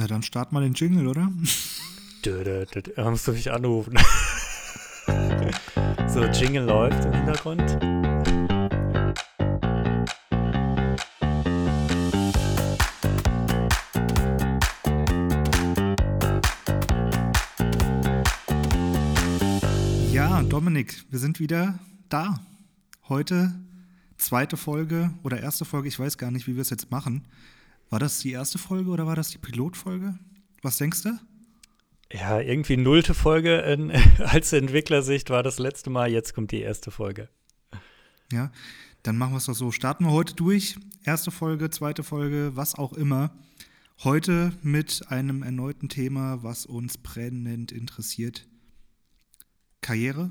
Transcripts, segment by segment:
Na, dann start mal den Jingle, oder? Dö, dö, dö, dö. Da musst du mich anrufen. so, Jingle läuft im Hintergrund. Ja, Dominik, wir sind wieder da. Heute zweite Folge oder erste Folge, ich weiß gar nicht, wie wir es jetzt machen. War das die erste Folge oder war das die Pilotfolge? Was denkst du? Ja, irgendwie nullte Folge in, als Entwicklersicht war das letzte Mal, jetzt kommt die erste Folge. Ja, dann machen wir es doch so. Starten wir heute durch. Erste Folge, zweite Folge, was auch immer. Heute mit einem erneuten Thema, was uns brennend interessiert. Karriere,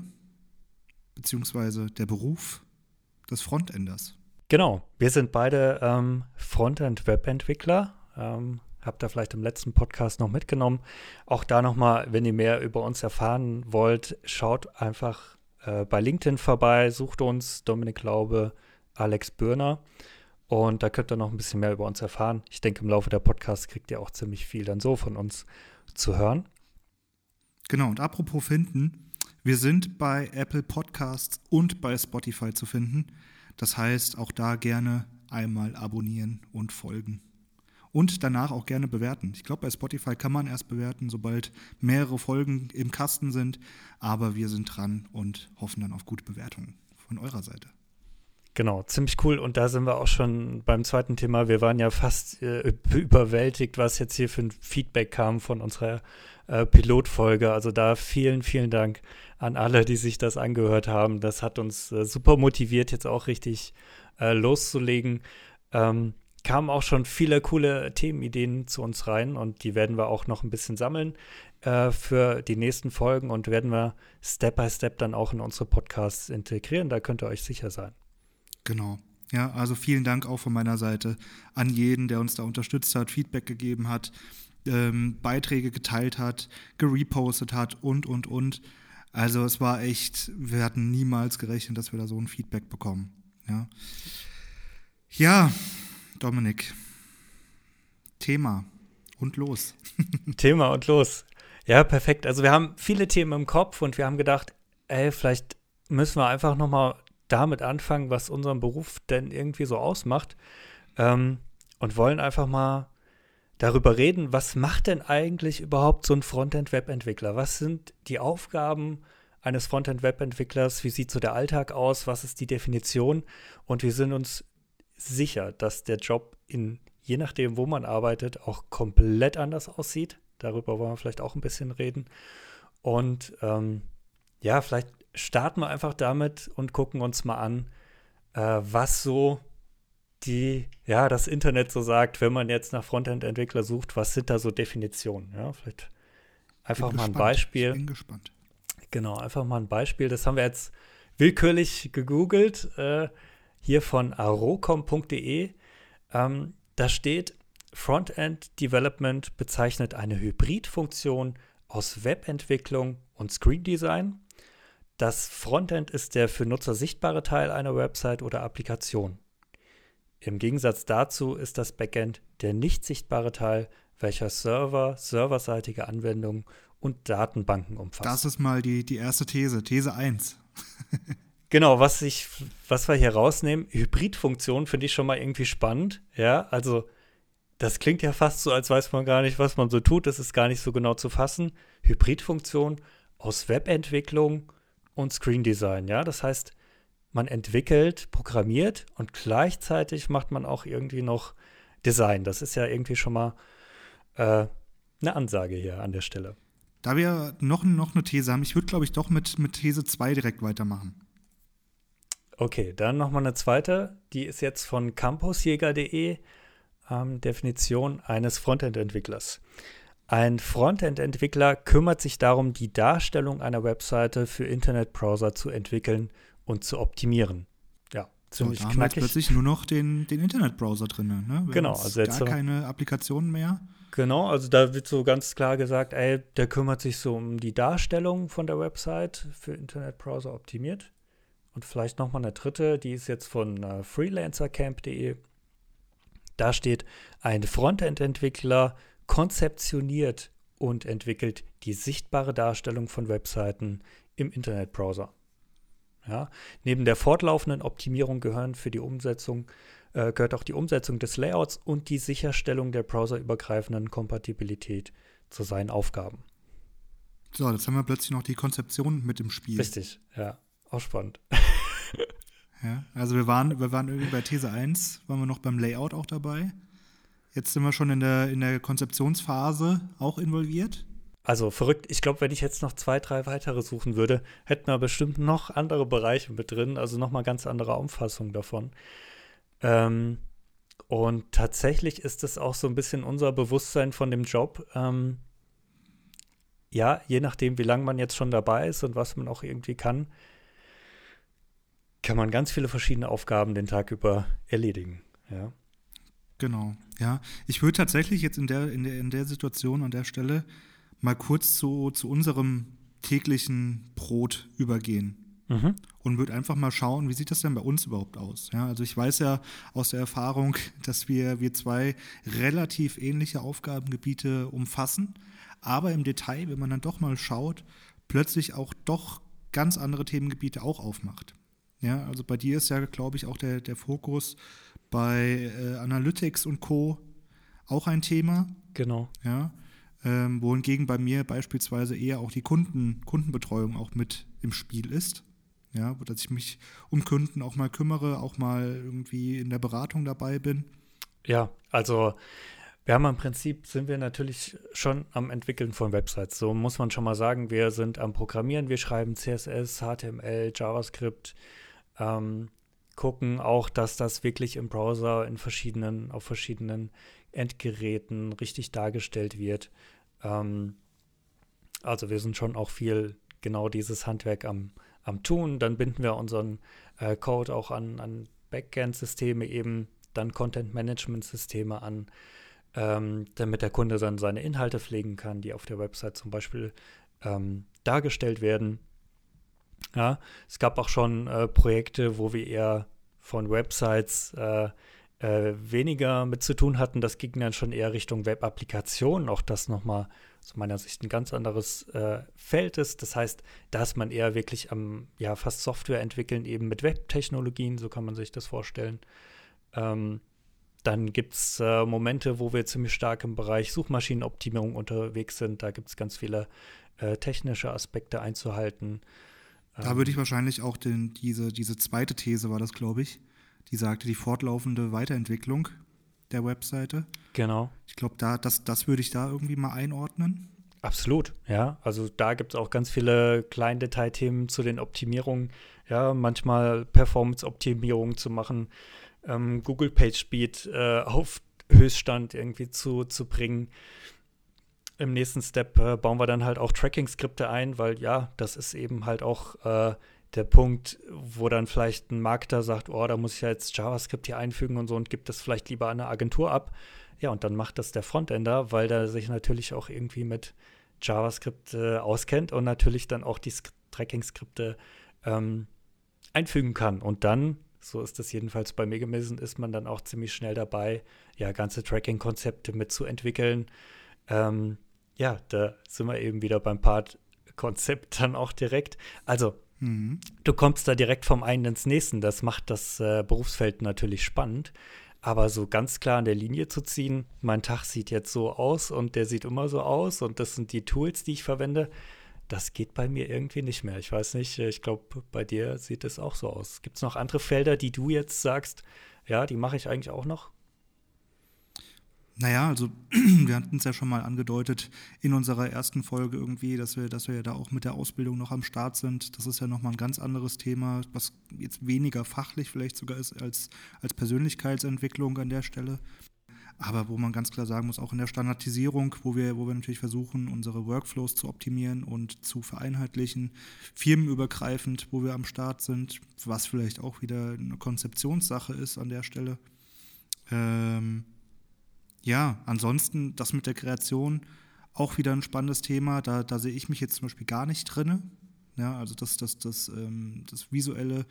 beziehungsweise der Beruf des Frontenders. Genau, wir sind beide ähm, Frontend-Webentwickler. Ähm, habt ihr vielleicht im letzten Podcast noch mitgenommen. Auch da nochmal, wenn ihr mehr über uns erfahren wollt, schaut einfach äh, bei LinkedIn vorbei, sucht uns Dominik Laube, Alex Bürner. Und da könnt ihr noch ein bisschen mehr über uns erfahren. Ich denke, im Laufe der Podcasts kriegt ihr auch ziemlich viel dann so von uns zu hören. Genau, und apropos finden, wir sind bei Apple Podcasts und bei Spotify zu finden. Das heißt, auch da gerne einmal abonnieren und folgen. Und danach auch gerne bewerten. Ich glaube, bei Spotify kann man erst bewerten, sobald mehrere Folgen im Kasten sind. Aber wir sind dran und hoffen dann auf gute Bewertungen von eurer Seite. Genau, ziemlich cool. Und da sind wir auch schon beim zweiten Thema. Wir waren ja fast äh, überwältigt, was jetzt hier für ein Feedback kam von unserer äh, Pilotfolge. Also da vielen, vielen Dank an alle, die sich das angehört haben. Das hat uns äh, super motiviert, jetzt auch richtig äh, loszulegen. Ähm, kamen auch schon viele coole Themenideen zu uns rein und die werden wir auch noch ein bisschen sammeln äh, für die nächsten Folgen und werden wir Step by Step dann auch in unsere Podcasts integrieren. Da könnt ihr euch sicher sein. Genau. Ja, also vielen Dank auch von meiner Seite an jeden, der uns da unterstützt hat, Feedback gegeben hat, ähm, Beiträge geteilt hat, gerepostet hat und, und, und. Also es war echt, wir hatten niemals gerechnet, dass wir da so ein Feedback bekommen. Ja, ja Dominik, Thema und los. Thema und los. Ja, perfekt. Also wir haben viele Themen im Kopf und wir haben gedacht, ey, vielleicht müssen wir einfach noch mal damit anfangen, was unseren Beruf denn irgendwie so ausmacht ähm, und wollen einfach mal darüber reden, was macht denn eigentlich überhaupt so ein Frontend-Web-Entwickler? Was sind die Aufgaben eines Frontend-Web-Entwicklers? Wie sieht so der Alltag aus? Was ist die Definition? Und wir sind uns sicher, dass der Job in je nachdem, wo man arbeitet, auch komplett anders aussieht. Darüber wollen wir vielleicht auch ein bisschen reden. Und ähm, ja, vielleicht starten wir einfach damit und gucken uns mal an, äh, was so die, ja, das Internet so sagt, wenn man jetzt nach Frontend-Entwickler sucht, was sind da so Definitionen? Ja, vielleicht einfach bin mal ein gespannt. Beispiel. Ich bin gespannt. Genau, einfach mal ein Beispiel. Das haben wir jetzt willkürlich gegoogelt, äh, hier von arocom.de. Ähm, da steht, Frontend Development bezeichnet eine Hybridfunktion aus Webentwicklung und Screen Design. Das Frontend ist der für Nutzer sichtbare Teil einer Website oder Applikation. Im Gegensatz dazu ist das Backend der nicht sichtbare Teil, welcher Server, serverseitige Anwendungen und Datenbanken umfasst. Das ist mal die, die erste These, These 1. genau, was, ich, was wir hier rausnehmen, Hybridfunktion finde ich schon mal irgendwie spannend. Ja, also das klingt ja fast so, als weiß man gar nicht, was man so tut. Das ist gar nicht so genau zu fassen. Hybridfunktion aus Webentwicklung und Screen Design. Ja, das heißt, man entwickelt, programmiert und gleichzeitig macht man auch irgendwie noch Design. Das ist ja irgendwie schon mal äh, eine Ansage hier an der Stelle. Da wir noch, noch eine These haben, ich würde, glaube ich, doch mit, mit These 2 direkt weitermachen. Okay, dann nochmal eine zweite. Die ist jetzt von campusjäger.de. Ähm, Definition eines Frontend-Entwicklers. Ein Frontend-Entwickler kümmert sich darum, die Darstellung einer Webseite für Internetbrowser zu entwickeln und zu optimieren. Ja, ziemlich so, da knackig. Haben plötzlich nur noch den, den Internetbrowser drin. Ne? genau, also jetzt gar keine Applikationen mehr. Genau, also da wird so ganz klar gesagt, ey, der kümmert sich so um die Darstellung von der Website für Internetbrowser optimiert. Und vielleicht nochmal eine dritte, die ist jetzt von äh, freelancercamp.de. Da steht, ein Frontend-Entwickler konzeptioniert und entwickelt die sichtbare Darstellung von Webseiten im Internetbrowser. Ja, neben der fortlaufenden Optimierung gehören für die Umsetzung äh, gehört auch die Umsetzung des Layouts und die Sicherstellung der browserübergreifenden Kompatibilität zu seinen Aufgaben. So, jetzt haben wir plötzlich noch die Konzeption mit im Spiel. Richtig, ja, auch spannend. ja, also wir waren, wir waren irgendwie bei These 1, waren wir noch beim Layout auch dabei. Jetzt sind wir schon in der, in der Konzeptionsphase auch involviert. Also verrückt. Ich glaube, wenn ich jetzt noch zwei, drei weitere suchen würde, hätten wir bestimmt noch andere Bereiche mit drin, also nochmal ganz andere Umfassung davon. Ähm, und tatsächlich ist es auch so ein bisschen unser Bewusstsein von dem Job. Ähm, ja, je nachdem, wie lange man jetzt schon dabei ist und was man auch irgendwie kann, kann man ganz viele verschiedene Aufgaben den Tag über erledigen. Ja. Genau, ja. Ich würde tatsächlich jetzt in der, in der, in der Situation an der Stelle mal kurz zu, zu unserem täglichen Brot übergehen. Mhm. Und würde einfach mal schauen, wie sieht das denn bei uns überhaupt aus? Ja, also ich weiß ja aus der Erfahrung, dass wir, wir zwei relativ ähnliche Aufgabengebiete umfassen, aber im Detail, wenn man dann doch mal schaut, plötzlich auch doch ganz andere Themengebiete auch aufmacht. Ja, also bei dir ist ja, glaube ich, auch der, der Fokus bei äh, Analytics und Co. auch ein Thema. Genau. Ja ähm, wohingegen bei mir beispielsweise eher auch die Kunden, Kundenbetreuung auch mit im Spiel ist. Ja, dass ich mich um Kunden auch mal kümmere, auch mal irgendwie in der Beratung dabei bin. Ja, also wir haben im Prinzip, sind wir natürlich schon am Entwickeln von Websites. So muss man schon mal sagen, wir sind am Programmieren, wir schreiben CSS, HTML, JavaScript, ähm, gucken auch, dass das wirklich im Browser in verschiedenen, auf verschiedenen Endgeräten richtig dargestellt wird. Ähm, also wir sind schon auch viel genau dieses Handwerk am, am Tun. Dann binden wir unseren äh, Code auch an, an Backend-Systeme eben, dann Content-Management-Systeme an, ähm, damit der Kunde dann seine Inhalte pflegen kann, die auf der Website zum Beispiel ähm, dargestellt werden. Ja, es gab auch schon äh, Projekte, wo wir eher von Websites äh, äh, weniger mit zu tun hatten. Das ging dann schon eher Richtung Web-Applikationen. Auch das nochmal aus meiner Sicht ein ganz anderes äh, Feld ist. Das heißt, da ist man eher wirklich am, ja, fast Software entwickeln, eben mit Web-Technologien, so kann man sich das vorstellen. Ähm, dann gibt es äh, Momente, wo wir ziemlich stark im Bereich Suchmaschinenoptimierung unterwegs sind. Da gibt es ganz viele äh, technische Aspekte einzuhalten. Da würde ich wahrscheinlich auch den, diese, diese zweite These, war das, glaube ich, die sagte, die fortlaufende Weiterentwicklung der Webseite. Genau. Ich glaube, da, das, das würde ich da irgendwie mal einordnen. Absolut, ja. Also da gibt es auch ganz viele Kleindetailthemen zu den Optimierungen. Ja, manchmal Performance-Optimierungen zu machen, ähm, Google PageSpeed äh, auf Höchststand irgendwie zu, zu bringen. Im nächsten Step äh, bauen wir dann halt auch Tracking-Skripte ein, weil ja, das ist eben halt auch äh, der Punkt, wo dann vielleicht ein Marketer sagt, oh, da muss ich ja jetzt JavaScript hier einfügen und so und gibt das vielleicht lieber an eine Agentur ab. Ja, und dann macht das der Frontender, weil der sich natürlich auch irgendwie mit JavaScript äh, auskennt und natürlich dann auch die Tracking-Skripte ähm, einfügen kann. Und dann, so ist das jedenfalls bei mir gewesen, ist man dann auch ziemlich schnell dabei, ja, ganze Tracking-Konzepte mitzuentwickeln. Ähm, ja, da sind wir eben wieder beim Part Konzept dann auch direkt. Also Mhm. Du kommst da direkt vom einen ins nächste. Das macht das äh, Berufsfeld natürlich spannend. Aber so ganz klar an der Linie zu ziehen, mein Tag sieht jetzt so aus und der sieht immer so aus und das sind die Tools, die ich verwende, das geht bei mir irgendwie nicht mehr. Ich weiß nicht, ich glaube, bei dir sieht es auch so aus. Gibt es noch andere Felder, die du jetzt sagst, ja, die mache ich eigentlich auch noch? Naja, also wir hatten es ja schon mal angedeutet in unserer ersten Folge irgendwie, dass wir, dass wir ja da auch mit der Ausbildung noch am Start sind. Das ist ja nochmal ein ganz anderes Thema, was jetzt weniger fachlich vielleicht sogar ist als, als Persönlichkeitsentwicklung an der Stelle. Aber wo man ganz klar sagen muss, auch in der Standardisierung, wo wir, wo wir natürlich versuchen, unsere Workflows zu optimieren und zu vereinheitlichen, firmenübergreifend, wo wir am Start sind, was vielleicht auch wieder eine Konzeptionssache ist an der Stelle. Ähm, ja, ansonsten das mit der Kreation auch wieder ein spannendes Thema. Da, da sehe ich mich jetzt zum Beispiel gar nicht drin. Ja, also das, das, das, ähm, das Visuelle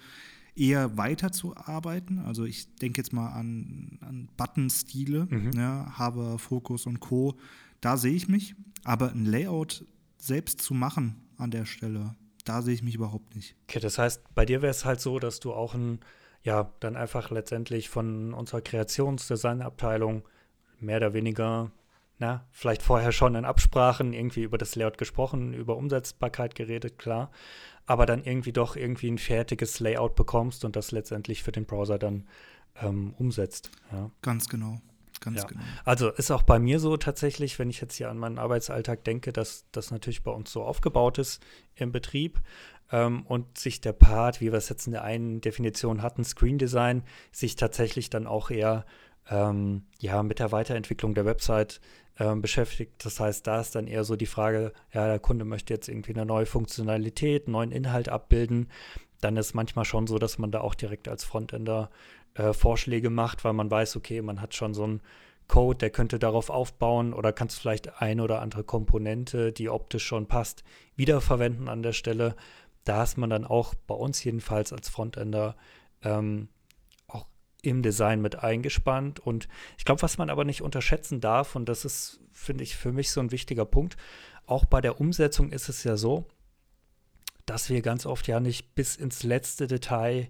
eher weiterzuarbeiten. Also ich denke jetzt mal an, an Button-Stile, mhm. ja, Hover, Focus und Co. Da sehe ich mich, aber ein Layout selbst zu machen an der Stelle, da sehe ich mich überhaupt nicht. Okay, das heißt, bei dir wäre es halt so, dass du auch ein, ja, dann einfach letztendlich von unserer Kreationsdesignabteilung mehr oder weniger, na, vielleicht vorher schon in Absprachen irgendwie über das Layout gesprochen, über Umsetzbarkeit geredet, klar, aber dann irgendwie doch irgendwie ein fertiges Layout bekommst und das letztendlich für den Browser dann ähm, umsetzt. Ja. Ganz genau. Ganz ja. genau. Also ist auch bei mir so tatsächlich, wenn ich jetzt hier an meinen Arbeitsalltag denke, dass das natürlich bei uns so aufgebaut ist im Betrieb ähm, und sich der Part, wie wir es jetzt in der einen Definition hatten, Screen Design, sich tatsächlich dann auch eher ähm, ja, mit der Weiterentwicklung der Website ähm, beschäftigt. Das heißt, da ist dann eher so die Frage, ja, der Kunde möchte jetzt irgendwie eine neue Funktionalität, einen neuen Inhalt abbilden. Dann ist manchmal schon so, dass man da auch direkt als Frontender äh, Vorschläge macht, weil man weiß, okay, man hat schon so einen Code, der könnte darauf aufbauen oder kannst vielleicht eine oder andere Komponente, die optisch schon passt, wiederverwenden an der Stelle. Da ist man dann auch bei uns jedenfalls als Frontender ähm, im Design mit eingespannt. Und ich glaube, was man aber nicht unterschätzen darf, und das ist, finde ich, für mich so ein wichtiger Punkt, auch bei der Umsetzung ist es ja so, dass wir ganz oft ja nicht bis ins letzte Detail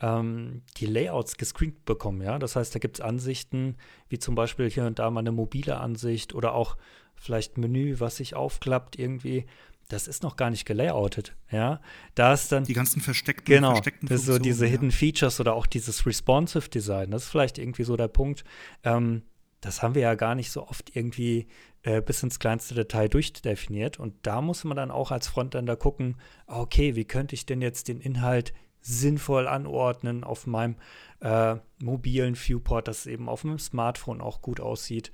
ähm, die Layouts gescreent bekommen. Ja? Das heißt, da gibt es Ansichten, wie zum Beispiel hier und da mal eine mobile Ansicht oder auch vielleicht Menü, was sich aufklappt irgendwie. Das ist noch gar nicht gelayoutet, ja. Da ist dann die ganzen versteckten, genau, versteckten das ist so diese ja. Hidden Features oder auch dieses responsive Design. Das ist vielleicht irgendwie so der Punkt. Ähm, das haben wir ja gar nicht so oft irgendwie äh, bis ins kleinste Detail durchdefiniert. Und da muss man dann auch als Frontender gucken, okay, wie könnte ich denn jetzt den Inhalt sinnvoll anordnen auf meinem äh, mobilen Viewport, dass es eben auf meinem Smartphone auch gut aussieht.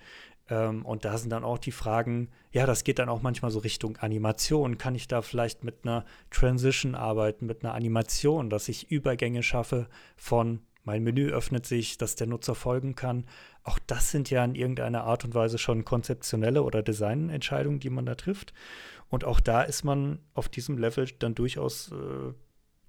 Ähm, und da sind dann auch die Fragen, ja, das geht dann auch manchmal so Richtung Animation. Kann ich da vielleicht mit einer Transition arbeiten, mit einer Animation, dass ich Übergänge schaffe von mein Menü öffnet sich, dass der Nutzer folgen kann. Auch das sind ja in irgendeiner Art und Weise schon konzeptionelle oder Designentscheidungen, die man da trifft. Und auch da ist man auf diesem Level dann durchaus äh,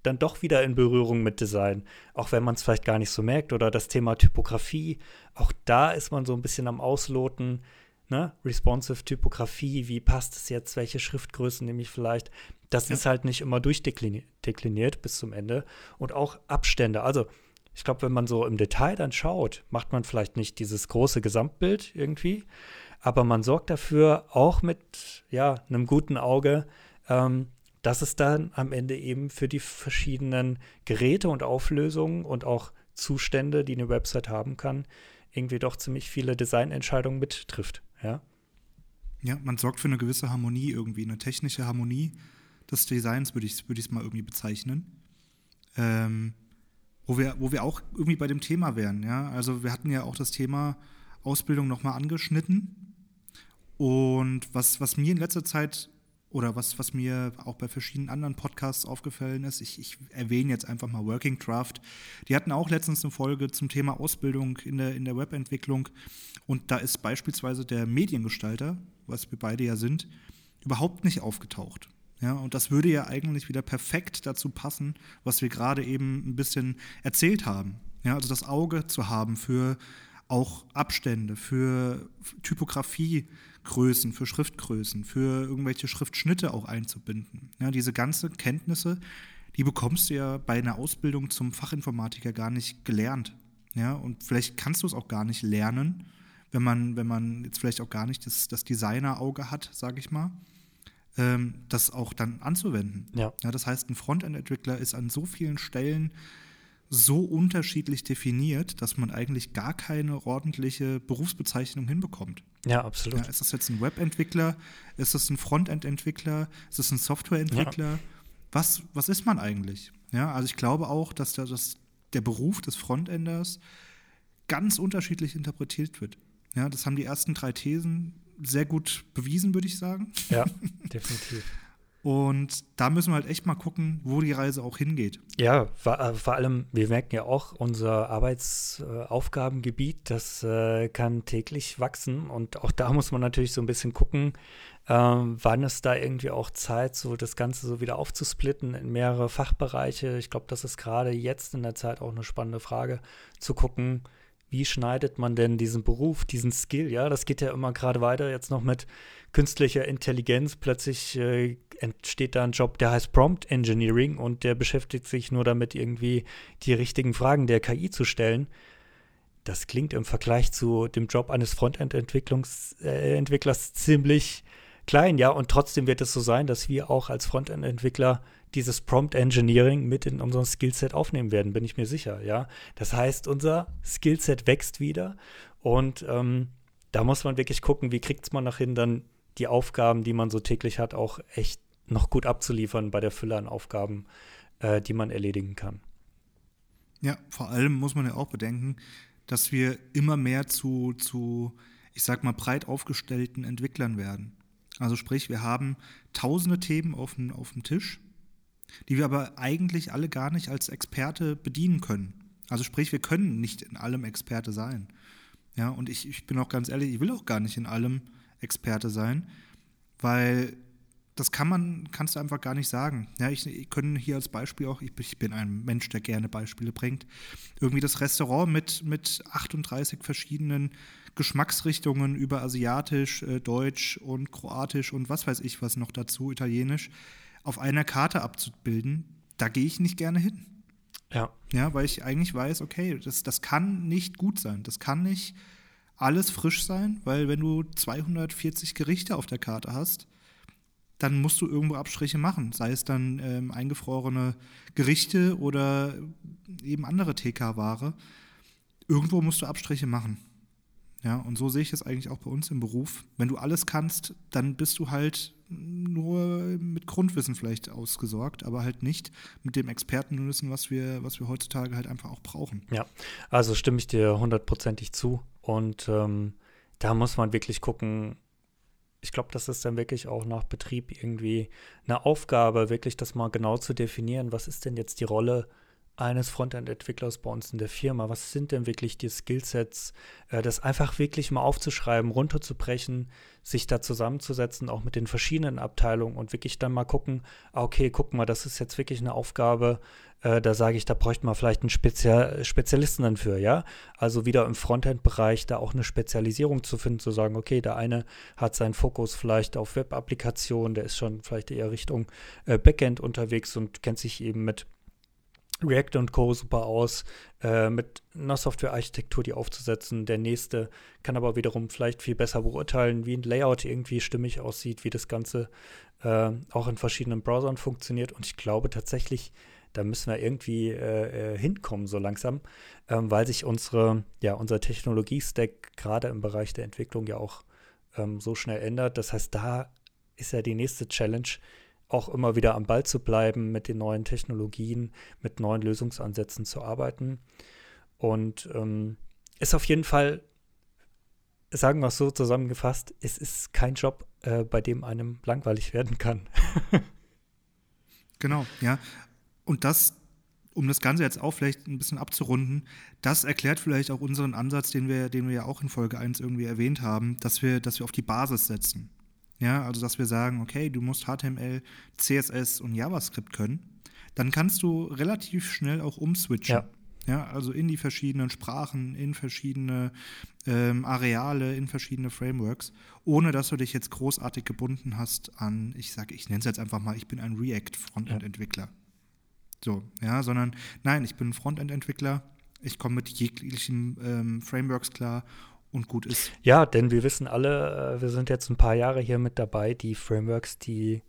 dann doch wieder in Berührung mit Design, auch wenn man es vielleicht gar nicht so merkt. Oder das Thema Typografie, auch da ist man so ein bisschen am Ausloten. Ne? Responsive Typografie, wie passt es jetzt, welche Schriftgrößen nehme ich vielleicht? Das ja. ist halt nicht immer durchdekliniert bis zum Ende. Und auch Abstände. Also, ich glaube, wenn man so im Detail dann schaut, macht man vielleicht nicht dieses große Gesamtbild irgendwie, aber man sorgt dafür auch mit ja, einem guten Auge, ähm, dass es dann am Ende eben für die verschiedenen Geräte und Auflösungen und auch Zustände, die eine Website haben kann, irgendwie doch ziemlich viele Designentscheidungen mittrifft. Ja? ja, man sorgt für eine gewisse Harmonie irgendwie, eine technische Harmonie des Designs, würde ich es würd mal irgendwie bezeichnen. Ähm, wo, wir, wo wir auch irgendwie bei dem Thema wären. Ja? Also wir hatten ja auch das Thema Ausbildung nochmal angeschnitten. Und was, was mir in letzter Zeit oder was, was mir auch bei verschiedenen anderen Podcasts aufgefallen ist, ich, ich, erwähne jetzt einfach mal Working Draft. Die hatten auch letztens eine Folge zum Thema Ausbildung in der, in der Webentwicklung. Und da ist beispielsweise der Mediengestalter, was wir beide ja sind, überhaupt nicht aufgetaucht. Ja, und das würde ja eigentlich wieder perfekt dazu passen, was wir gerade eben ein bisschen erzählt haben. Ja, also das Auge zu haben für auch Abstände, für Typografie, Größen, für Schriftgrößen, für irgendwelche Schriftschnitte auch einzubinden. Ja, diese ganzen Kenntnisse, die bekommst du ja bei einer Ausbildung zum Fachinformatiker gar nicht gelernt. Ja, und vielleicht kannst du es auch gar nicht lernen, wenn man, wenn man jetzt vielleicht auch gar nicht das, das Designer-Auge hat, sage ich mal, ähm, das auch dann anzuwenden. Ja. ja das heißt, ein Frontend-Entwickler ist an so vielen Stellen so unterschiedlich definiert, dass man eigentlich gar keine ordentliche Berufsbezeichnung hinbekommt. Ja, absolut. Ja, ist das jetzt ein Webentwickler? Ist das ein Frontend-Entwickler? Ist das ein Softwareentwickler? Ja. Was, was ist man eigentlich? Ja, also ich glaube auch, dass der, dass der Beruf des Frontenders ganz unterschiedlich interpretiert wird. Ja, das haben die ersten drei Thesen sehr gut bewiesen, würde ich sagen. Ja, definitiv. Und da müssen wir halt echt mal gucken, wo die Reise auch hingeht. Ja, vor, äh, allem, wir merken ja auch, unser Arbeitsaufgabengebiet, das äh, kann täglich wachsen. Und auch da muss man natürlich so ein bisschen gucken, ähm, wann ist da irgendwie auch Zeit, so das Ganze so wieder aufzusplitten in mehrere Fachbereiche. Ich glaube, das ist gerade jetzt in der Zeit auch eine spannende Frage, zu gucken, wie schneidet man denn diesen Beruf, diesen Skill, ja, das geht ja immer gerade weiter jetzt noch mit künstlicher Intelligenz. Plötzlich äh, entsteht da ein Job, der heißt Prompt Engineering und der beschäftigt sich nur damit, irgendwie die richtigen Fragen der KI zu stellen. Das klingt im Vergleich zu dem Job eines Frontend-Entwicklers äh, ziemlich klein, ja, und trotzdem wird es so sein, dass wir auch als Frontend-Entwickler dieses Prompt Engineering mit in unserem Skillset aufnehmen werden, bin ich mir sicher, ja. Das heißt, unser Skillset wächst wieder und ähm, da muss man wirklich gucken, wie kriegt man nach hin, dann die Aufgaben, die man so täglich hat, auch echt noch gut abzuliefern bei der Fülle an Aufgaben, äh, die man erledigen kann. Ja, vor allem muss man ja auch bedenken, dass wir immer mehr zu, zu ich sag mal, breit aufgestellten Entwicklern werden. Also sprich, wir haben tausende Themen auf dem, auf dem Tisch, die wir aber eigentlich alle gar nicht als Experte bedienen können. Also sprich, wir können nicht in allem Experte sein. Ja, und ich, ich bin auch ganz ehrlich, ich will auch gar nicht in allem Experte sein, weil das kann man, kannst du einfach gar nicht sagen. Ja, ich, ich können hier als Beispiel auch, ich, ich, bin ein Mensch, der gerne Beispiele bringt, irgendwie das Restaurant mit, mit 38 verschiedenen Geschmacksrichtungen über Asiatisch, äh, Deutsch und Kroatisch und was weiß ich was noch dazu, Italienisch, auf einer Karte abzubilden, da gehe ich nicht gerne hin. Ja. Ja, weil ich eigentlich weiß, okay, das, das kann nicht gut sein. Das kann nicht alles frisch sein, weil wenn du 240 Gerichte auf der Karte hast, dann musst du irgendwo Abstriche machen, sei es dann ähm, eingefrorene Gerichte oder eben andere TK-Ware. Irgendwo musst du Abstriche machen. Ja, und so sehe ich es eigentlich auch bei uns im Beruf. Wenn du alles kannst, dann bist du halt nur mit Grundwissen vielleicht ausgesorgt, aber halt nicht mit dem Expertenwissen, was wir, was wir heutzutage halt einfach auch brauchen. Ja, also stimme ich dir hundertprozentig zu. Und ähm, da muss man wirklich gucken, ich glaube, das ist dann wirklich auch nach Betrieb irgendwie eine Aufgabe, wirklich das mal genau zu definieren, was ist denn jetzt die Rolle eines Frontend-Entwicklers bei uns in der Firma? Was sind denn wirklich die Skillsets? Äh, das einfach wirklich mal aufzuschreiben, runterzubrechen, sich da zusammenzusetzen, auch mit den verschiedenen Abteilungen und wirklich dann mal gucken, ah, okay, guck mal, das ist jetzt wirklich eine Aufgabe, äh, da sage ich, da bräuchte man vielleicht einen Spezial Spezialisten dann für, ja? Also wieder im Frontend-Bereich da auch eine Spezialisierung zu finden, zu sagen, okay, der eine hat seinen Fokus vielleicht auf Web-Applikationen, der ist schon vielleicht eher Richtung äh, Backend unterwegs und kennt sich eben mit React und Co. super aus, äh, mit einer Softwarearchitektur die aufzusetzen. Der nächste kann aber wiederum vielleicht viel besser beurteilen, wie ein Layout irgendwie stimmig aussieht, wie das Ganze äh, auch in verschiedenen Browsern funktioniert. Und ich glaube tatsächlich, da müssen wir irgendwie äh, äh hinkommen so langsam, ähm, weil sich unsere, ja, unser Technologie-Stack gerade im Bereich der Entwicklung ja auch ähm, so schnell ändert. Das heißt, da ist ja die nächste Challenge, auch immer wieder am Ball zu bleiben, mit den neuen Technologien, mit neuen Lösungsansätzen zu arbeiten. Und ähm, ist auf jeden Fall, sagen wir es so zusammengefasst, es ist kein Job, äh, bei dem einem langweilig werden kann. genau, ja. Und das, um das Ganze jetzt auch vielleicht ein bisschen abzurunden, das erklärt vielleicht auch unseren Ansatz, den wir, den wir ja auch in Folge 1 irgendwie erwähnt haben, dass wir, dass wir auf die Basis setzen. Ja, also dass wir sagen, okay, du musst HTML, CSS und JavaScript können, dann kannst du relativ schnell auch umswitchen. Ja. Ja, also in die verschiedenen Sprachen, in verschiedene ähm, Areale, in verschiedene Frameworks, ohne dass du dich jetzt großartig gebunden hast an, ich sage, ich nenne es jetzt einfach mal, ich bin ein React-Frontend-Entwickler. So, ja, sondern nein, ich bin ein Frontend-Entwickler, ich komme mit jeglichen ähm, Frameworks klar und gut ist. Ja, denn wir wissen alle, äh, wir sind jetzt ein paar Jahre hier mit dabei, die Frameworks, die,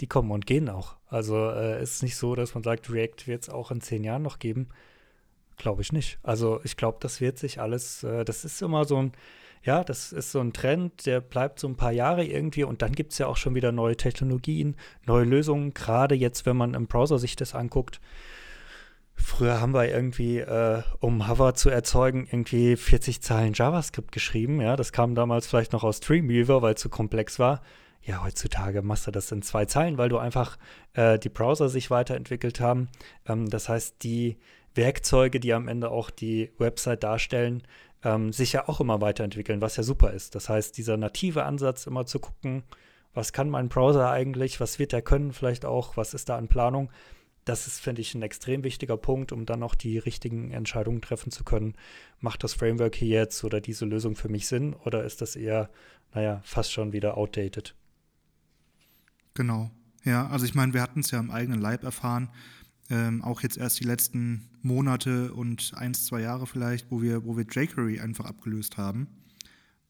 die kommen und gehen auch. Also äh, ist nicht so, dass man sagt, React wird es auch in zehn Jahren noch geben. Glaube ich nicht. Also ich glaube, das wird sich alles, äh, das ist immer so ein, ja, das ist so ein Trend, der bleibt so ein paar Jahre irgendwie und dann gibt es ja auch schon wieder neue Technologien, neue Lösungen, gerade jetzt, wenn man im Browser sich das anguckt. Früher haben wir irgendwie, äh, um Hover zu erzeugen, irgendwie 40 Zeilen JavaScript geschrieben. Ja, das kam damals vielleicht noch aus Dreamweaver, weil es zu komplex war. Ja, heutzutage machst du das in zwei Zeilen, weil du einfach äh, die Browser sich weiterentwickelt haben. Ähm, das heißt, die Werkzeuge, die am Ende auch die Website darstellen, ähm, sich ja auch immer weiterentwickeln, was ja super ist. Das heißt, dieser native Ansatz, immer zu gucken, was kann mein Browser eigentlich, was wird er können, vielleicht auch, was ist da an Planung, das ist, finde ich, ein extrem wichtiger Punkt, um dann auch die richtigen Entscheidungen treffen zu können. Macht das Framework hier jetzt oder diese Lösung für mich Sinn oder ist das eher, naja, fast schon wieder outdated? Genau. Ja, also ich meine, wir hatten es ja im eigenen Leib erfahren, ähm, auch jetzt erst die letzten Monate und eins, zwei Jahre vielleicht, wo wir, wo wir jQuery einfach abgelöst haben,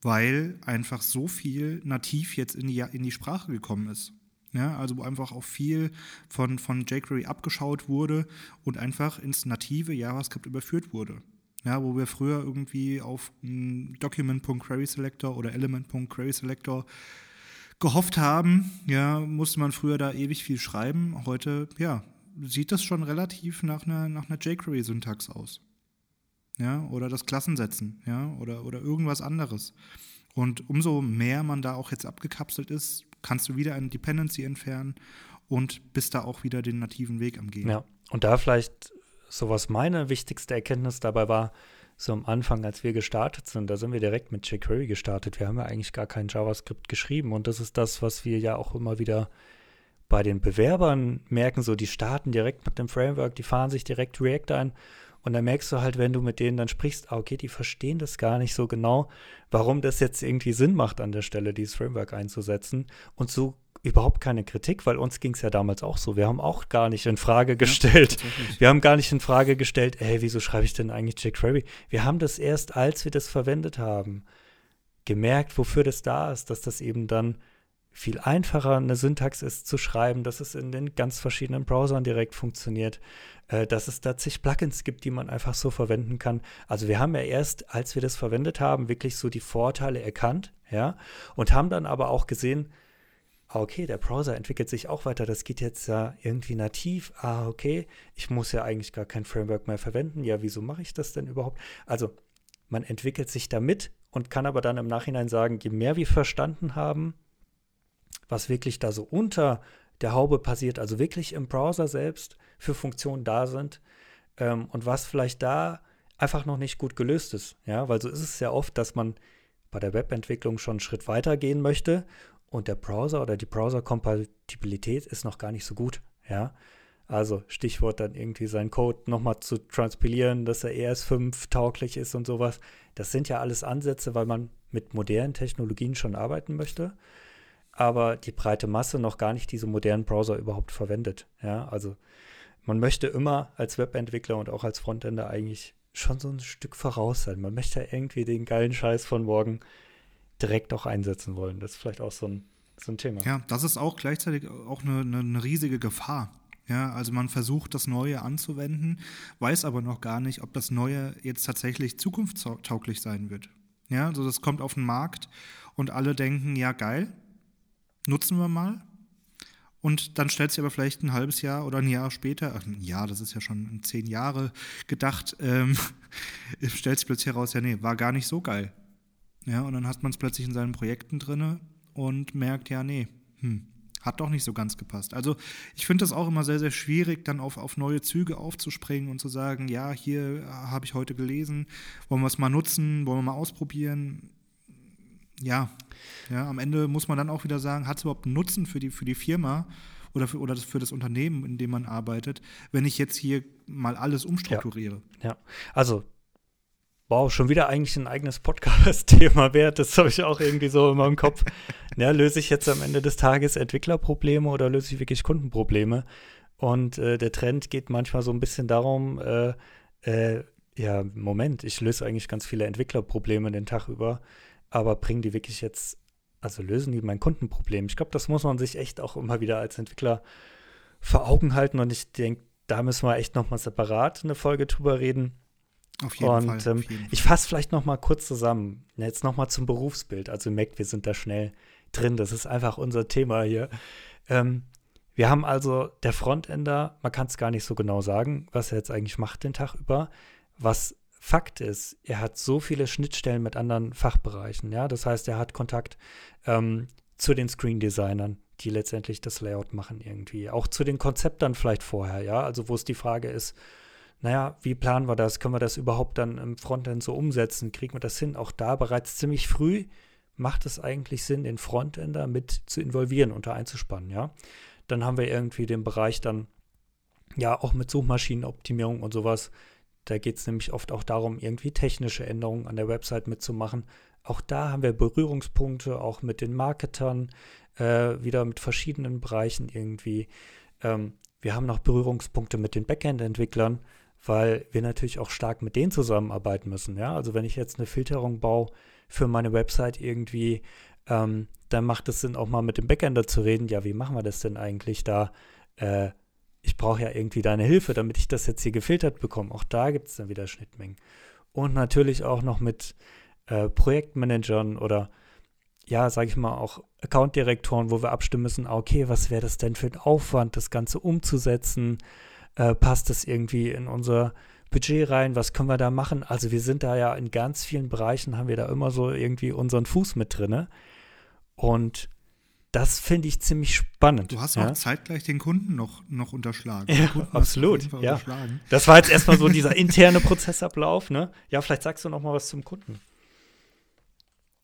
weil einfach so viel nativ jetzt in die, in die Sprache gekommen ist. Ja, also wo einfach auch viel von, von jQuery abgeschaut wurde und einfach ins native JavaScript überführt wurde. Ja, wo wir früher irgendwie auf Document.querySelector oder Element.querySelector gehofft haben, ja, musste man früher da ewig viel schreiben. Heute, ja, sieht das schon relativ nach einer, nach einer jQuery-Syntax aus. Ja, oder das Klassensetzen, ja, oder, oder irgendwas anderes. Und umso mehr man da auch jetzt abgekapselt ist, kannst du wieder eine Dependency entfernen und bist da auch wieder den nativen Weg am Gehen. Ja, und da vielleicht so was meine wichtigste Erkenntnis dabei war, so am Anfang, als wir gestartet sind, da sind wir direkt mit jQuery gestartet. Wir haben ja eigentlich gar kein JavaScript geschrieben und das ist das, was wir ja auch immer wieder bei den Bewerbern merken, so die starten direkt mit dem Framework, die fahren sich direkt React ein und dann merkst du halt, wenn du mit denen dann sprichst, ah, okay, die verstehen das gar nicht so genau, warum das jetzt irgendwie Sinn macht, an der Stelle dieses Framework einzusetzen. Und so überhaupt keine Kritik, weil uns ging es ja damals auch so. Wir haben auch gar nicht in Frage gestellt. Ja, wir haben gar nicht in Frage gestellt, ey, wieso schreibe ich denn eigentlich jQuery? Wir haben das erst, als wir das verwendet haben, gemerkt, wofür das da ist, dass das eben dann viel einfacher eine Syntax ist zu schreiben, dass es in den ganz verschiedenen Browsern direkt funktioniert, äh, dass es da zig Plugins gibt, die man einfach so verwenden kann. Also wir haben ja erst, als wir das verwendet haben, wirklich so die Vorteile erkannt, ja, und haben dann aber auch gesehen, ah, okay, der Browser entwickelt sich auch weiter, das geht jetzt ja irgendwie nativ, ah, okay, ich muss ja eigentlich gar kein Framework mehr verwenden, ja, wieso mache ich das denn überhaupt? Also man entwickelt sich damit und kann aber dann im Nachhinein sagen, je mehr wir verstanden haben, was wirklich da so unter der Haube passiert, also wirklich im Browser selbst für Funktionen da sind ähm, und was vielleicht da einfach noch nicht gut gelöst ist. Ja, weil so ist es ja oft, dass man bei der Webentwicklung schon einen Schritt weiter gehen möchte und der Browser oder die Browser-Kompatibilität ist noch gar nicht so gut. Ja, also Stichwort dann irgendwie seinen Code nochmal zu transpilieren, dass er ES5 tauglich ist und sowas. Das sind ja alles Ansätze, weil man mit modernen Technologien schon arbeiten möchte aber die breite Masse noch gar nicht diese modernen Browser überhaupt verwendet. Ja, also man möchte immer als Webentwickler und auch als Frontender eigentlich schon so ein Stück voraus sein. Man möchte irgendwie den geilen Scheiß von morgen direkt auch einsetzen wollen. Das ist vielleicht auch so ein, so ein Thema. Ja, das ist auch gleichzeitig auch eine, eine, eine riesige Gefahr. Ja, also man versucht das Neue anzuwenden, weiß aber noch gar nicht, ob das Neue jetzt tatsächlich zukunftstauglich sein wird. Ja, also das kommt auf den Markt und alle denken, ja geil, nutzen wir mal. Und dann stellt sich aber vielleicht ein halbes Jahr oder ein Jahr später, ach, ein Jahr, das ist ja schon zehn Jahre gedacht, ähm, stellt sich plötzlich heraus, ja, nee, war gar nicht so geil. Ja, und dann hat man es plötzlich in seinen Projekten drin und merkt, ja, nee, hm, hat doch nicht so ganz gepasst. Also ich finde das auch immer sehr, sehr schwierig, dann auf, auf neue Züge aufzuspringen und zu sagen, ja, hier habe ich heute gelesen, wollen wir es mal nutzen, wollen wir mal ausprobieren ja, ja, am Ende muss man dann auch wieder sagen, hat es überhaupt einen Nutzen für die, für die Firma oder für, oder das, für das Unternehmen, in dem man arbeitet, wenn ich jetzt hier mal alles umstrukturiere? Ja, ja. also Wow, schon wieder eigentlich ein eigenes Podcast-Thema wert. Das habe ich auch irgendwie so in meinem Kopf. Ja, löse ich jetzt am Ende des Tages Entwicklerprobleme oder löse ich wirklich Kundenprobleme? Und äh, der Trend geht manchmal so ein bisschen darum, äh, äh, ja, Moment, ich löse eigentlich ganz viele Entwicklerprobleme den Tag über aber bringen die wirklich jetzt, also lösen die mein Kundenproblem? Ich glaube, das muss man sich echt auch immer wieder als Entwickler vor Augen halten und ich denke, da müssen wir echt nochmal separat eine Folge drüber reden. Auf jeden und, Fall. Und ähm, ich fasse vielleicht nochmal kurz zusammen. Jetzt nochmal zum Berufsbild. Also ihr merkt, wir sind da schnell drin. Das ist einfach unser Thema hier. Ähm, wir haben also der Frontender, man kann es gar nicht so genau sagen, was er jetzt eigentlich macht den Tag über. Was Fakt ist, er hat so viele Schnittstellen mit anderen Fachbereichen. Ja, das heißt, er hat Kontakt ähm, zu den Screen Designern, die letztendlich das Layout machen irgendwie. Auch zu den Konzeptern vielleicht vorher. Ja, also wo es die Frage ist, naja, wie planen wir das? Können wir das überhaupt dann im Frontend so umsetzen? Kriegen wir das hin? Auch da bereits ziemlich früh macht es eigentlich Sinn, den Frontender mit zu involvieren und da einzuspannen. Ja, dann haben wir irgendwie den Bereich dann ja, auch mit Suchmaschinenoptimierung und sowas. Da geht es nämlich oft auch darum, irgendwie technische Änderungen an der Website mitzumachen. Auch da haben wir Berührungspunkte, auch mit den Marketern, äh, wieder mit verschiedenen Bereichen irgendwie. Ähm, wir haben noch Berührungspunkte mit den Backend-Entwicklern, weil wir natürlich auch stark mit denen zusammenarbeiten müssen. Ja, also wenn ich jetzt eine Filterung baue für meine Website irgendwie, ähm, dann macht es Sinn, auch mal mit dem Backender zu reden. Ja, wie machen wir das denn eigentlich da? Äh, ich brauche ja irgendwie deine Hilfe, damit ich das jetzt hier gefiltert bekomme. Auch da gibt es dann wieder Schnittmengen. Und natürlich auch noch mit äh, Projektmanagern oder ja, sage ich mal, auch Accountdirektoren, wo wir abstimmen müssen, ah, okay, was wäre das denn für ein Aufwand, das Ganze umzusetzen? Äh, passt das irgendwie in unser Budget rein? Was können wir da machen? Also wir sind da ja in ganz vielen Bereichen, haben wir da immer so irgendwie unseren Fuß mit drin. Und das finde ich ziemlich spannend. Du hast ja? auch zeitgleich den Kunden noch, noch unterschlagen. Ja, absolut. Ja. Das war jetzt erstmal so dieser interne Prozessablauf. Ne? Ja, vielleicht sagst du noch mal was zum Kunden.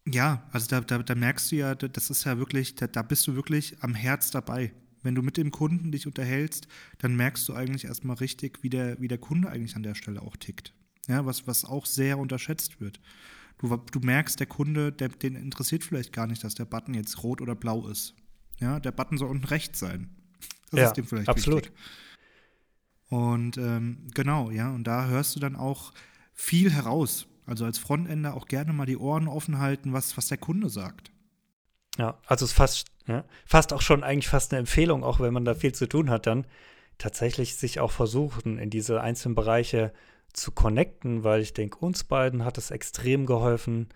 Ja, also da, da, da merkst du ja, das ist ja wirklich, da, da bist du wirklich am Herz dabei. Wenn du mit dem Kunden dich unterhältst, dann merkst du eigentlich erstmal richtig, wie der, wie der Kunde eigentlich an der Stelle auch tickt. Ja, was, was auch sehr unterschätzt wird. Du, du merkst, der Kunde, der, den interessiert vielleicht gar nicht, dass der Button jetzt rot oder blau ist. Ja, der Button soll unten rechts sein. Das ja, ist dem vielleicht absolut. Wichtig. Und ähm, genau, ja, und da hörst du dann auch viel heraus. Also als Frontender auch gerne mal die Ohren offen halten, was, was der Kunde sagt. Ja, also es ist fast, ja, fast auch schon eigentlich fast eine Empfehlung, auch wenn man da viel zu tun hat, dann tatsächlich sich auch versuchen, in diese einzelnen Bereiche zu connecten, weil ich denke, uns beiden hat es extrem geholfen,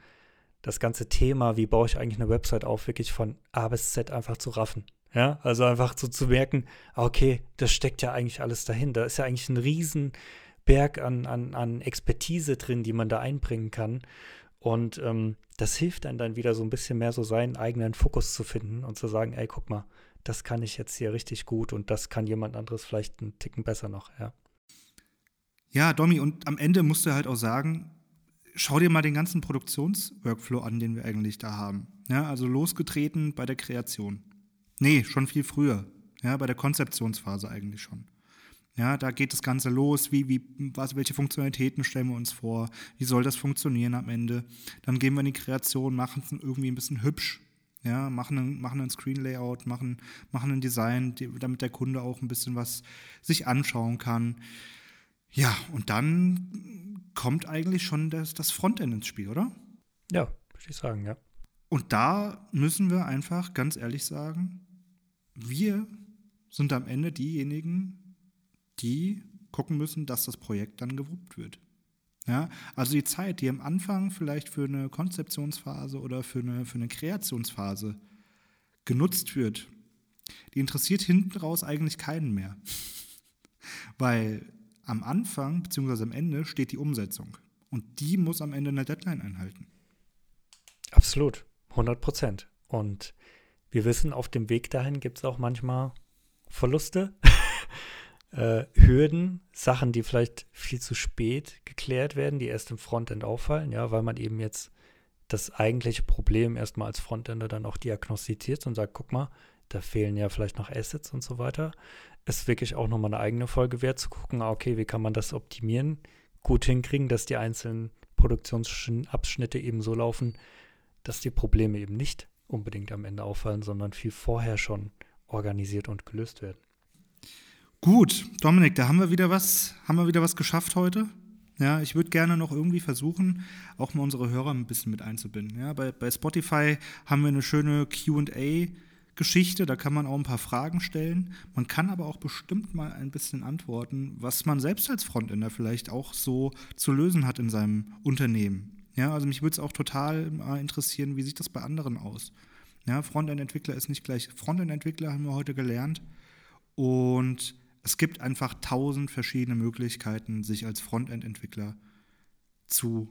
das ganze Thema, wie baue ich eigentlich eine Website auf, wirklich von A bis Z einfach zu raffen. Ja, also einfach so zu merken, ah, okay, das steckt ja eigentlich alles dahin. Da ist ja eigentlich ein Riesenberg an, an, an Expertise drin, die man da einbringen kann. Und ähm, das hilft dann dann wieder so ein bisschen mehr so seinen eigenen Fokus zu finden und zu sagen, ey, guck mal, das kann ich jetzt hier richtig gut und das kann jemand anderes vielleicht einen Ticken besser noch, ja. Ja, Domi, und am Ende musst du halt auch sagen, schau dir mal den ganzen Produktionsworkflow an, den wir eigentlich da haben. Ja, also losgetreten bei der Kreation. Nee, schon viel früher. Ja, bei der Konzeptionsphase eigentlich schon. Ja, da geht das Ganze los. Wie, wie, was, welche Funktionalitäten stellen wir uns vor? Wie soll das funktionieren am Ende? Dann gehen wir in die Kreation, machen es irgendwie ein bisschen hübsch. Ja, machen ein, machen ein Screen-Layout, machen, machen ein Design, damit der Kunde auch ein bisschen was sich anschauen kann. Ja, und dann kommt eigentlich schon das, das Frontend ins Spiel, oder? Ja, würde ich sagen, ja. Und da müssen wir einfach ganz ehrlich sagen, wir sind am Ende diejenigen, die gucken müssen, dass das Projekt dann gewuppt wird. Ja, also die Zeit, die am Anfang vielleicht für eine Konzeptionsphase oder für eine, für eine Kreationsphase genutzt wird, die interessiert hinten raus eigentlich keinen mehr. Weil am Anfang bzw. am Ende steht die Umsetzung. Und die muss am Ende eine Deadline einhalten. Absolut, 100 Prozent. Und wir wissen, auf dem Weg dahin gibt es auch manchmal Verluste, äh, Hürden, Sachen, die vielleicht viel zu spät geklärt werden, die erst im Frontend auffallen, ja, weil man eben jetzt das eigentliche Problem erstmal als Frontender dann auch diagnostiziert und sagt, guck mal, da fehlen ja vielleicht noch Assets und so weiter ist wirklich auch nochmal eine eigene Folge wert, zu gucken, ah, okay, wie kann man das optimieren, gut hinkriegen, dass die einzelnen Produktionsabschnitte eben so laufen, dass die Probleme eben nicht unbedingt am Ende auffallen, sondern viel vorher schon organisiert und gelöst werden. Gut, Dominik, da haben wir wieder was, haben wir wieder was geschafft heute. Ja, ich würde gerne noch irgendwie versuchen, auch mal unsere Hörer ein bisschen mit einzubinden. Ja, bei, bei Spotify haben wir eine schöne QA Geschichte, da kann man auch ein paar Fragen stellen. Man kann aber auch bestimmt mal ein bisschen antworten, was man selbst als Frontender vielleicht auch so zu lösen hat in seinem Unternehmen. Ja, also mich würde es auch total interessieren, wie sieht das bei anderen aus? Ja, Frontend-Entwickler ist nicht gleich Frontend-Entwickler, haben wir heute gelernt. Und es gibt einfach tausend verschiedene Möglichkeiten, sich als Frontend-Entwickler zu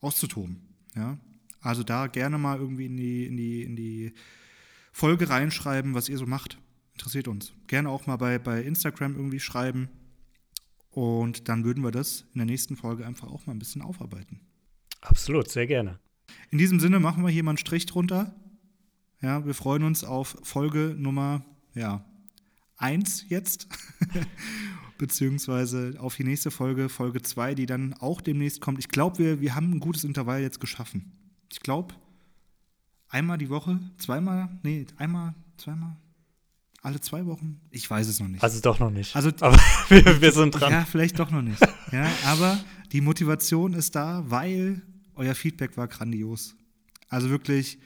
auszutoben. Ja, also da gerne mal irgendwie in die, in die, in die Folge reinschreiben, was ihr so macht. Interessiert uns. Gerne auch mal bei, bei Instagram irgendwie schreiben. Und dann würden wir das in der nächsten Folge einfach auch mal ein bisschen aufarbeiten. Absolut, sehr gerne. In diesem Sinne machen wir hier mal einen Strich drunter. Ja, wir freuen uns auf Folge Nummer ja, 1 jetzt. beziehungsweise auf die nächste Folge, Folge 2, die dann auch demnächst kommt. Ich glaube, wir, wir haben ein gutes Intervall jetzt geschaffen. Ich glaube, einmal die Woche, zweimal, nee, einmal, zweimal, alle zwei Wochen? Ich weiß es noch nicht. Also doch noch nicht. Also, aber wir, wir sind dran. Ja, vielleicht doch noch nicht. ja, aber die Motivation ist da, weil euer Feedback war grandios. Also wirklich,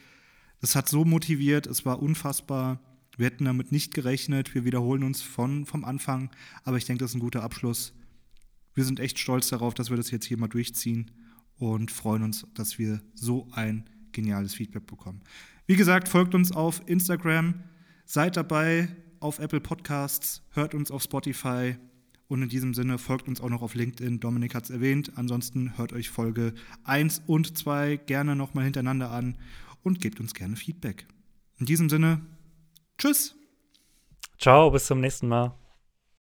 es hat so motiviert, es war unfassbar. Wir hätten damit nicht gerechnet. Wir wiederholen uns von, vom Anfang. Aber ich denke, das ist ein guter Abschluss. Wir sind echt stolz darauf, dass wir das jetzt hier mal durchziehen und freuen uns, dass wir so ein geniales Feedback bekommen. Wie gesagt, folgt uns auf Instagram, seid dabei auf Apple Podcasts, hört uns auf Spotify und in diesem Sinne folgt uns auch noch auf LinkedIn. Dominik hat es erwähnt. Ansonsten hört euch Folge 1 und 2 gerne nochmal hintereinander an und gebt uns gerne Feedback. In diesem Sinne, tschüss. Ciao, bis zum nächsten Mal.